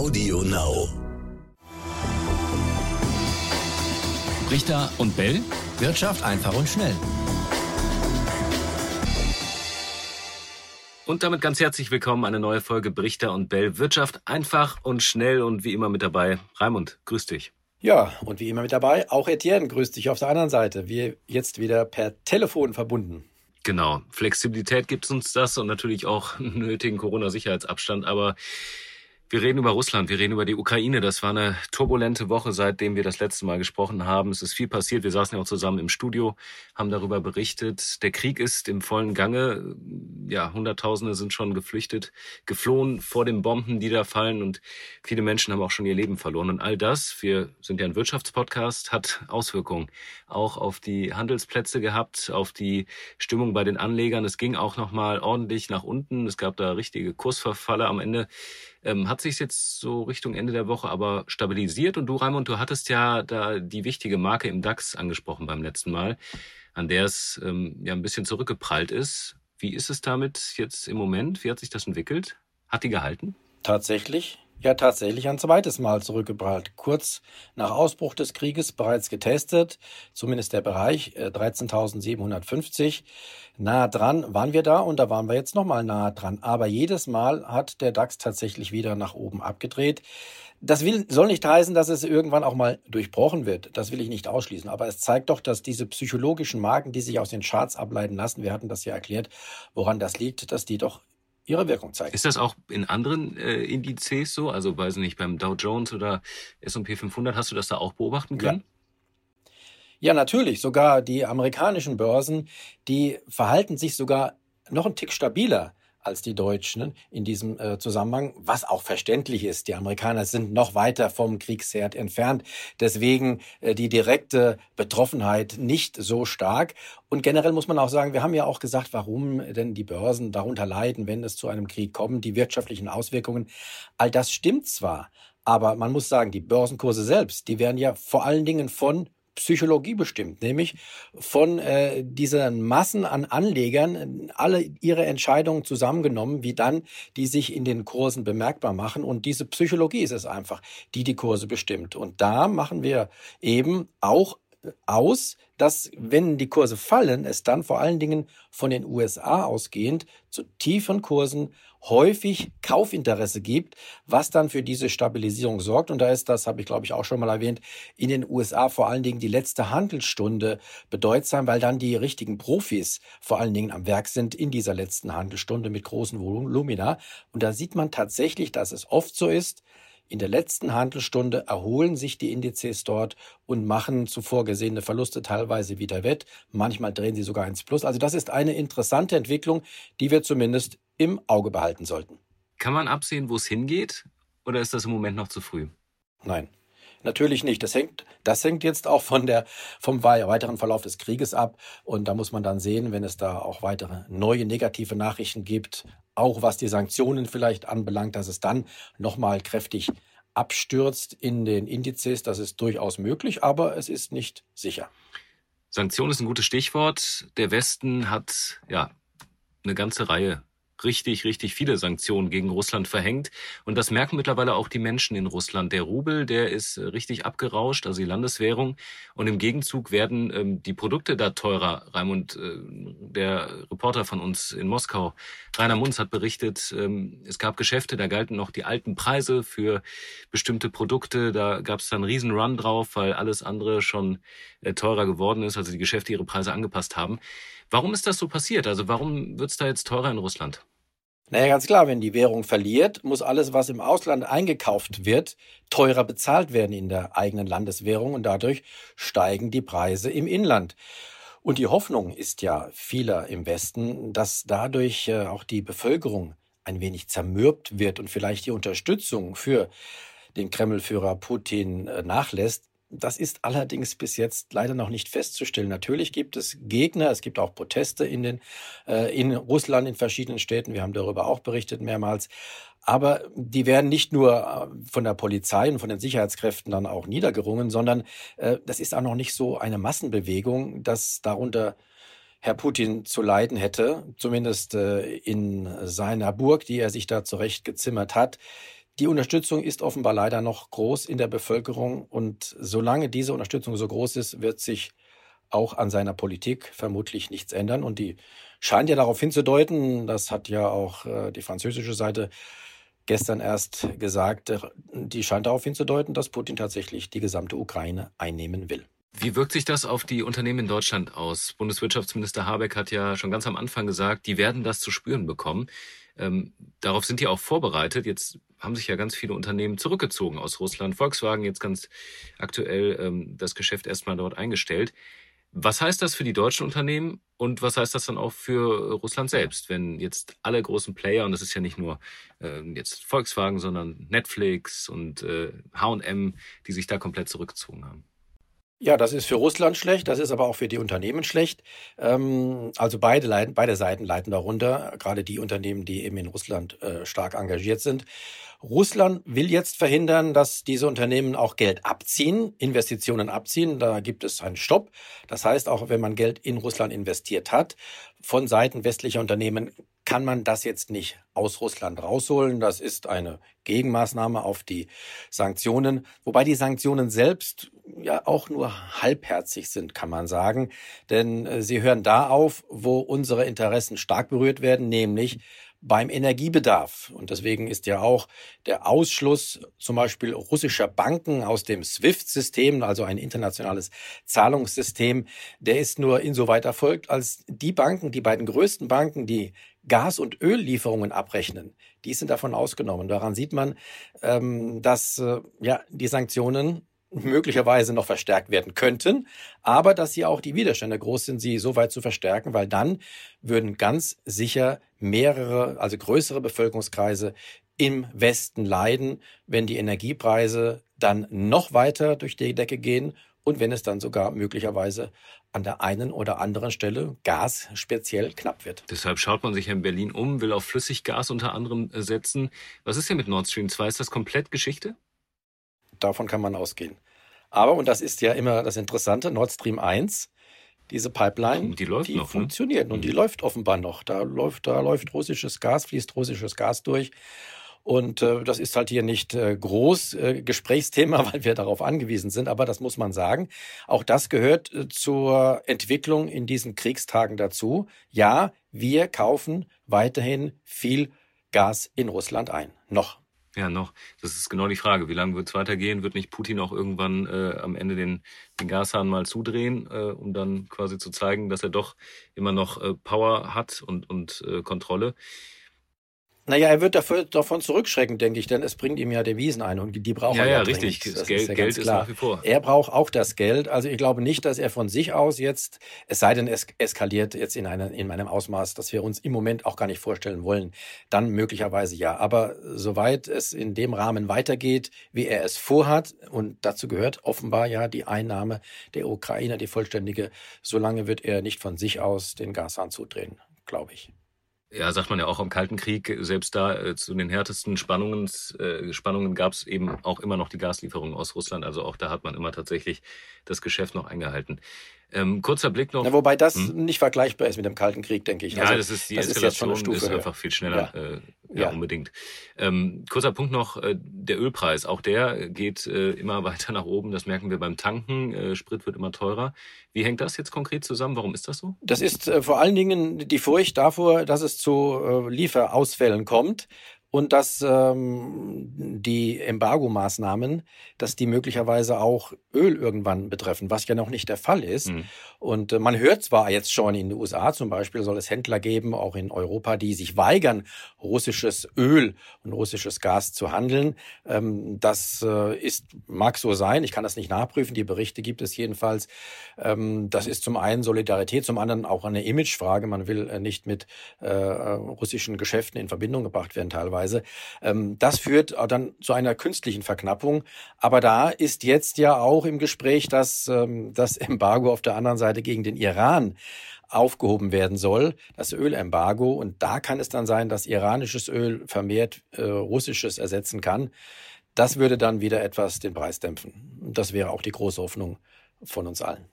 Audio Now. Richter und Bell. Wirtschaft einfach und schnell. Und damit ganz herzlich willkommen, eine neue Folge Brichter und Bell. Wirtschaft einfach und schnell und wie immer mit dabei. Raimund, grüß dich. Ja, und wie immer mit dabei, auch Etienne, grüß dich auf der anderen Seite. Wir jetzt wieder per Telefon verbunden. Genau, Flexibilität gibt uns das und natürlich auch nötigen Corona-Sicherheitsabstand, aber wir reden über Russland, wir reden über die Ukraine. Das war eine turbulente Woche, seitdem wir das letzte Mal gesprochen haben. Es ist viel passiert. Wir saßen ja auch zusammen im Studio, haben darüber berichtet. Der Krieg ist im vollen Gange. Ja, Hunderttausende sind schon geflüchtet, geflohen vor den Bomben, die da fallen. Und viele Menschen haben auch schon ihr Leben verloren. Und all das, wir sind ja ein Wirtschaftspodcast, hat Auswirkungen auch auf die Handelsplätze gehabt, auf die Stimmung bei den Anlegern. Es ging auch nochmal ordentlich nach unten. Es gab da richtige Kursverfalle am Ende ähm, hat sich jetzt so Richtung Ende der Woche aber stabilisiert. Und du, Raimund, du hattest ja da die wichtige Marke im DAX angesprochen beim letzten Mal, an der es ähm, ja ein bisschen zurückgeprallt ist. Wie ist es damit jetzt im Moment? Wie hat sich das entwickelt? Hat die gehalten? Tatsächlich ja tatsächlich ein zweites Mal zurückgeprallt. Kurz nach Ausbruch des Krieges bereits getestet, zumindest der Bereich äh, 13.750. Nahe dran waren wir da und da waren wir jetzt nochmal nahe dran. Aber jedes Mal hat der DAX tatsächlich wieder nach oben abgedreht. Das will, soll nicht heißen, dass es irgendwann auch mal durchbrochen wird. Das will ich nicht ausschließen. Aber es zeigt doch, dass diese psychologischen Marken, die sich aus den Charts ableiten lassen, wir hatten das ja erklärt, woran das liegt, dass die doch ihre Wirkung zeigen. Ist das auch in anderen äh, Indizes so? Also, weiß nicht, beim Dow Jones oder S&P 500, hast du das da auch beobachten können? Ja. ja, natürlich. Sogar die amerikanischen Börsen, die verhalten sich sogar noch einen Tick stabiler als die Deutschen in diesem äh, Zusammenhang, was auch verständlich ist. Die Amerikaner sind noch weiter vom Kriegsherd entfernt, deswegen äh, die direkte Betroffenheit nicht so stark. Und generell muss man auch sagen, wir haben ja auch gesagt, warum denn die Börsen darunter leiden, wenn es zu einem Krieg kommt, die wirtschaftlichen Auswirkungen. All das stimmt zwar, aber man muss sagen, die Börsenkurse selbst, die werden ja vor allen Dingen von Psychologie bestimmt, nämlich von äh, diesen Massen an Anlegern, alle ihre Entscheidungen zusammengenommen, wie dann die sich in den Kursen bemerkbar machen. Und diese Psychologie ist es einfach, die die Kurse bestimmt. Und da machen wir eben auch aus, dass wenn die Kurse fallen, es dann vor allen Dingen von den USA ausgehend zu tiefen Kursen häufig Kaufinteresse gibt, was dann für diese Stabilisierung sorgt. Und da ist, das habe ich glaube ich auch schon mal erwähnt, in den USA vor allen Dingen die letzte Handelsstunde bedeutsam, weil dann die richtigen Profis vor allen Dingen am Werk sind in dieser letzten Handelsstunde mit großen Volumina. Und da sieht man tatsächlich, dass es oft so ist, in der letzten Handelsstunde erholen sich die Indizes dort und machen zuvor gesehene Verluste teilweise wieder wett. Manchmal drehen sie sogar ins Plus. Also das ist eine interessante Entwicklung, die wir zumindest im Auge behalten sollten. Kann man absehen, wo es hingeht? Oder ist das im Moment noch zu früh? Nein. Natürlich nicht. Das hängt, das hängt jetzt auch von der, vom weiteren Verlauf des Krieges ab. Und da muss man dann sehen, wenn es da auch weitere neue negative Nachrichten gibt, auch was die Sanktionen vielleicht anbelangt, dass es dann nochmal kräftig abstürzt in den Indizes. Das ist durchaus möglich, aber es ist nicht sicher. Sanktionen ist ein gutes Stichwort. Der Westen hat ja eine ganze Reihe richtig, richtig viele Sanktionen gegen Russland verhängt. Und das merken mittlerweile auch die Menschen in Russland. Der Rubel, der ist äh, richtig abgerauscht, also die Landeswährung. Und im Gegenzug werden ähm, die Produkte da teurer. Raimund, äh, der Reporter von uns in Moskau, Rainer Munz hat berichtet, ähm, es gab Geschäfte, da galten noch die alten Preise für bestimmte Produkte. Da gab es dann einen riesen Run drauf, weil alles andere schon äh, teurer geworden ist, also die Geschäfte ihre Preise angepasst haben. Warum ist das so passiert? Also warum wird es da jetzt teurer in Russland? Naja, ganz klar, wenn die Währung verliert, muss alles, was im Ausland eingekauft wird, teurer bezahlt werden in der eigenen Landeswährung und dadurch steigen die Preise im Inland. Und die Hoffnung ist ja vieler im Westen, dass dadurch äh, auch die Bevölkerung ein wenig zermürbt wird und vielleicht die Unterstützung für den Kremlführer Putin äh, nachlässt. Das ist allerdings bis jetzt leider noch nicht festzustellen. Natürlich gibt es Gegner, es gibt auch Proteste in, den, äh, in Russland in verschiedenen Städten. Wir haben darüber auch berichtet mehrmals. Aber die werden nicht nur äh, von der Polizei und von den Sicherheitskräften dann auch niedergerungen, sondern äh, das ist auch noch nicht so eine Massenbewegung, dass darunter Herr Putin zu leiden hätte, zumindest äh, in seiner Burg, die er sich da zurecht gezimmert hat. Die Unterstützung ist offenbar leider noch groß in der Bevölkerung und solange diese Unterstützung so groß ist, wird sich auch an seiner Politik vermutlich nichts ändern. Und die scheint ja darauf hinzudeuten, das hat ja auch äh, die französische Seite gestern erst gesagt, äh, die scheint darauf hinzudeuten, dass Putin tatsächlich die gesamte Ukraine einnehmen will. Wie wirkt sich das auf die Unternehmen in Deutschland aus? Bundeswirtschaftsminister Habeck hat ja schon ganz am Anfang gesagt, die werden das zu spüren bekommen. Ähm, darauf sind die auch vorbereitet. Jetzt haben sich ja ganz viele Unternehmen zurückgezogen aus Russland. Volkswagen jetzt ganz aktuell ähm, das Geschäft erstmal dort eingestellt. Was heißt das für die deutschen Unternehmen und was heißt das dann auch für Russland selbst, wenn jetzt alle großen Player, und das ist ja nicht nur äh, jetzt Volkswagen, sondern Netflix und äh, HM, die sich da komplett zurückgezogen haben? Ja, das ist für Russland schlecht, das ist aber auch für die Unternehmen schlecht. Ähm, also beide, leiden, beide Seiten leiden darunter, gerade die Unternehmen, die eben in Russland äh, stark engagiert sind. Russland will jetzt verhindern, dass diese Unternehmen auch Geld abziehen, Investitionen abziehen. Da gibt es einen Stopp. Das heißt, auch wenn man Geld in Russland investiert hat, von Seiten westlicher Unternehmen kann man das jetzt nicht aus Russland rausholen. Das ist eine Gegenmaßnahme auf die Sanktionen, wobei die Sanktionen selbst ja auch nur halbherzig sind, kann man sagen. Denn äh, sie hören da auf, wo unsere Interessen stark berührt werden, nämlich beim Energiebedarf. Und deswegen ist ja auch der Ausschluss zum Beispiel russischer Banken aus dem SWIFT-System, also ein internationales Zahlungssystem, der ist nur insoweit erfolgt, als die Banken, die beiden größten Banken, die Gas- und Öllieferungen abrechnen, die sind davon ausgenommen. Daran sieht man, ähm, dass äh, ja die Sanktionen möglicherweise noch verstärkt werden könnten, aber dass hier auch die Widerstände groß sind, sie so weit zu verstärken, weil dann würden ganz sicher mehrere, also größere Bevölkerungskreise im Westen leiden, wenn die Energiepreise dann noch weiter durch die Decke gehen und wenn es dann sogar möglicherweise an der einen oder anderen Stelle Gas speziell knapp wird. Deshalb schaut man sich in Berlin um, will auf Flüssiggas unter anderem setzen. Was ist denn mit Nord Stream 2? Ist das komplett Geschichte? Davon kann man ausgehen. Aber, und das ist ja immer das Interessante, Nord Stream 1, diese Pipeline, die, läuft die noch, ne? funktioniert ne? und die mhm. läuft offenbar noch. Da läuft, da läuft russisches Gas, fließt russisches Gas durch. Und äh, das ist halt hier nicht äh, groß äh, Gesprächsthema, weil wir darauf angewiesen sind, aber das muss man sagen. Auch das gehört äh, zur Entwicklung in diesen Kriegstagen dazu. Ja, wir kaufen weiterhin viel Gas in Russland ein. Noch. Ja, noch. Das ist genau die Frage. Wie lange wird es weitergehen? Wird nicht Putin auch irgendwann äh, am Ende den, den Gashahn mal zudrehen, äh, um dann quasi zu zeigen, dass er doch immer noch äh, Power hat und, und äh, Kontrolle? Naja, er wird dafür, davon zurückschrecken, denke ich, denn es bringt ihm ja Devisen ein und die braucht ja, er ja. Ja, richtig. Das Geld, ist, ja Geld ist nach wie vor. Er braucht auch das Geld. Also ich glaube nicht, dass er von sich aus jetzt, es sei denn, es eskaliert jetzt in, eine, in einem Ausmaß, das wir uns im Moment auch gar nicht vorstellen wollen, dann möglicherweise ja. Aber soweit es in dem Rahmen weitergeht, wie er es vorhat, und dazu gehört offenbar ja die Einnahme der Ukraine, die vollständige, solange wird er nicht von sich aus den Gashahn zudrehen, glaube ich. Ja, sagt man ja auch im Kalten Krieg, selbst da äh, zu den härtesten Spannungen, äh, Spannungen gab es eben auch immer noch die Gaslieferungen aus Russland. Also auch da hat man immer tatsächlich das Geschäft noch eingehalten. Ähm, kurzer Blick noch. Ja, wobei das hm? nicht vergleichbar ist mit dem Kalten Krieg, denke ich. Ja, also, das ist die das Eskalation ist, ist einfach viel schneller. Ja, äh, ja, ja. unbedingt. Ähm, kurzer Punkt noch, äh, der Ölpreis, auch der geht äh, immer weiter nach oben. Das merken wir beim Tanken. Äh, Sprit wird immer teurer. Wie hängt das jetzt konkret zusammen? Warum ist das so? Das ist äh, vor allen Dingen die Furcht davor, dass es zu äh, Lieferausfällen kommt und dass ähm, die Embargo-Maßnahmen, dass die möglicherweise auch Öl irgendwann betreffen, was ja noch nicht der Fall ist. Mhm. Und äh, man hört zwar jetzt schon in den USA zum Beispiel, soll es Händler geben, auch in Europa, die sich weigern, russisches Öl und russisches Gas zu handeln. Ähm, das äh, ist, mag so sein, ich kann das nicht nachprüfen, die Berichte gibt es jedenfalls. Ähm, das ist zum einen Solidarität, zum anderen auch eine Imagefrage. Man will äh, nicht mit äh, russischen Geschäften in Verbindung gebracht werden teilweise teilweise. Ähm, das führt dann zu einer künstlichen Verknappung. Aber da ist jetzt ja auch im Gespräch, dass ähm, das Embargo auf der anderen Seite gegen den Iran aufgehoben werden soll, das Ölembargo. Und da kann es dann sein, dass iranisches Öl vermehrt äh, russisches ersetzen kann. Das würde dann wieder etwas den Preis dämpfen. Das wäre auch die große Hoffnung von uns allen.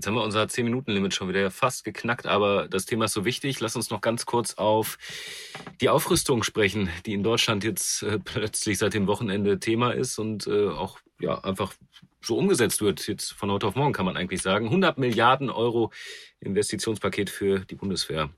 Jetzt haben wir unser 10-Minuten-Limit schon wieder fast geknackt, aber das Thema ist so wichtig. Lass uns noch ganz kurz auf die Aufrüstung sprechen, die in Deutschland jetzt äh, plötzlich seit dem Wochenende Thema ist und äh, auch ja einfach so umgesetzt wird. Jetzt von heute auf morgen kann man eigentlich sagen. 100 Milliarden Euro Investitionspaket für die Bundeswehr.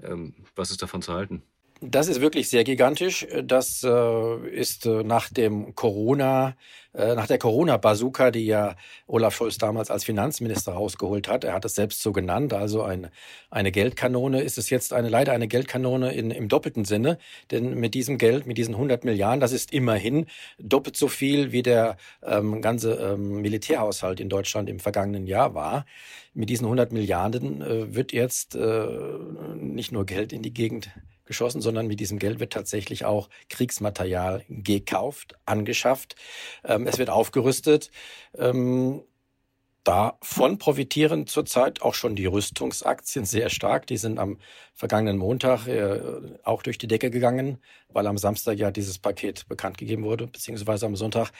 Ähm, was ist davon zu halten? Das ist wirklich sehr gigantisch. Das äh, ist äh, nach dem Corona, nach der Corona-Bazooka, die ja Olaf Scholz damals als Finanzminister rausgeholt hat. Er hat es selbst so genannt, also ein, eine Geldkanone. Ist es jetzt eine, leider eine Geldkanone in, im doppelten Sinne? Denn mit diesem Geld, mit diesen 100 Milliarden, das ist immerhin doppelt so viel, wie der ähm, ganze ähm, Militärhaushalt in Deutschland im vergangenen Jahr war. Mit diesen 100 Milliarden äh, wird jetzt äh, nicht nur Geld in die Gegend geschossen, sondern mit diesem Geld wird tatsächlich auch Kriegsmaterial gekauft, angeschafft. Ähm, es wird aufgerüstet. Ähm, Davon profitieren zurzeit auch schon die Rüstungsaktien sehr stark. Die sind am vergangenen Montag äh, auch durch die Decke gegangen, weil am Samstag ja dieses Paket bekannt gegeben wurde, beziehungsweise am Sonntag.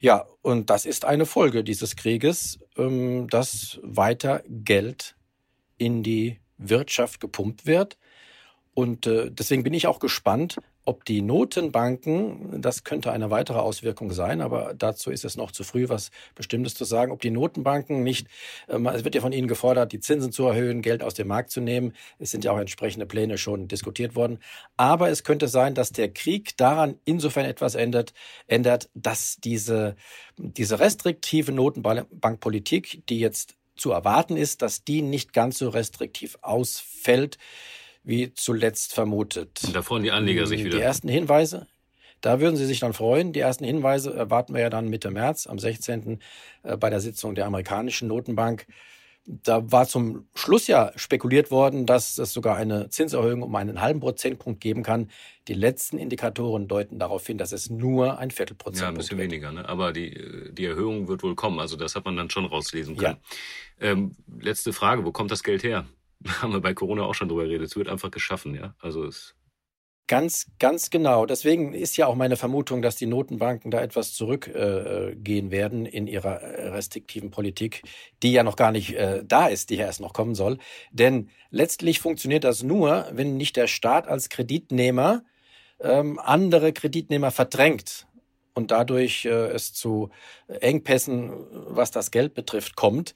Ja, und das ist eine Folge dieses Krieges, ähm, dass weiter Geld in die Wirtschaft gepumpt wird. Und äh, deswegen bin ich auch gespannt, ob die Notenbanken, das könnte eine weitere Auswirkung sein, aber dazu ist es noch zu früh, was Bestimmtes zu sagen, ob die Notenbanken nicht, äh, es wird ja von ihnen gefordert, die Zinsen zu erhöhen, Geld aus dem Markt zu nehmen. Es sind ja auch entsprechende Pläne schon diskutiert worden. Aber es könnte sein, dass der Krieg daran insofern etwas ändert, ändert, dass diese, diese restriktive Notenbankpolitik, die jetzt zu erwarten ist, dass die nicht ganz so restriktiv ausfällt, wie zuletzt vermutet. Und da freuen die Anleger sich wieder. Die ersten Hinweise, da würden Sie sich dann freuen. Die ersten Hinweise erwarten wir ja dann Mitte März, am 16. Äh, bei der Sitzung der amerikanischen Notenbank. Da war zum Schluss ja spekuliert worden, dass es sogar eine Zinserhöhung um einen halben Prozentpunkt geben kann. Die letzten Indikatoren deuten darauf hin, dass es nur ein Viertelprozent Ja, ein bisschen wird. weniger. Ne? Aber die, die Erhöhung wird wohl kommen. Also das hat man dann schon rauslesen können. Ja. Ähm, letzte Frage, wo kommt das Geld her? haben wir bei Corona auch schon drüber geredet. Es wird einfach geschaffen, ja. Also es Ganz, ganz genau. Deswegen ist ja auch meine Vermutung, dass die Notenbanken da etwas zurückgehen äh, werden in ihrer äh, restriktiven Politik, die ja noch gar nicht äh, da ist, die ja erst noch kommen soll. Denn letztlich funktioniert das nur, wenn nicht der Staat als Kreditnehmer ähm, andere Kreditnehmer verdrängt und dadurch äh, es zu Engpässen, was das Geld betrifft, kommt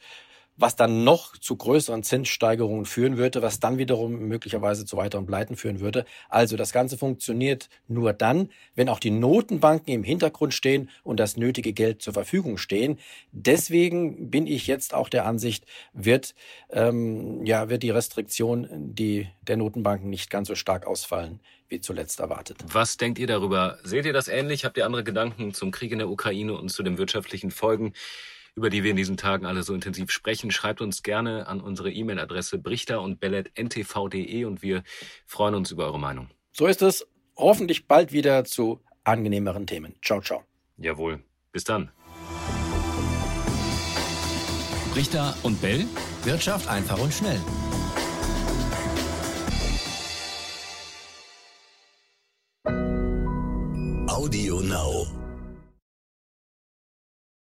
was dann noch zu größeren Zinssteigerungen führen würde, was dann wiederum möglicherweise zu weiteren Pleiten führen würde. Also das Ganze funktioniert nur dann, wenn auch die Notenbanken im Hintergrund stehen und das nötige Geld zur Verfügung stehen. Deswegen bin ich jetzt auch der Ansicht, wird, ähm, ja, wird die Restriktion die der Notenbanken nicht ganz so stark ausfallen wie zuletzt erwartet. Was denkt ihr darüber? Seht ihr das ähnlich? Habt ihr andere Gedanken zum Krieg in der Ukraine und zu den wirtschaftlichen Folgen? Über die wir in diesen Tagen alle so intensiv sprechen. Schreibt uns gerne an unsere E-Mail-Adresse brichter und bellet.ntv.de und wir freuen uns über eure Meinung. So ist es. Hoffentlich bald wieder zu angenehmeren Themen. Ciao, ciao. Jawohl. Bis dann. Brichter und Bell. Wirtschaft einfach und schnell.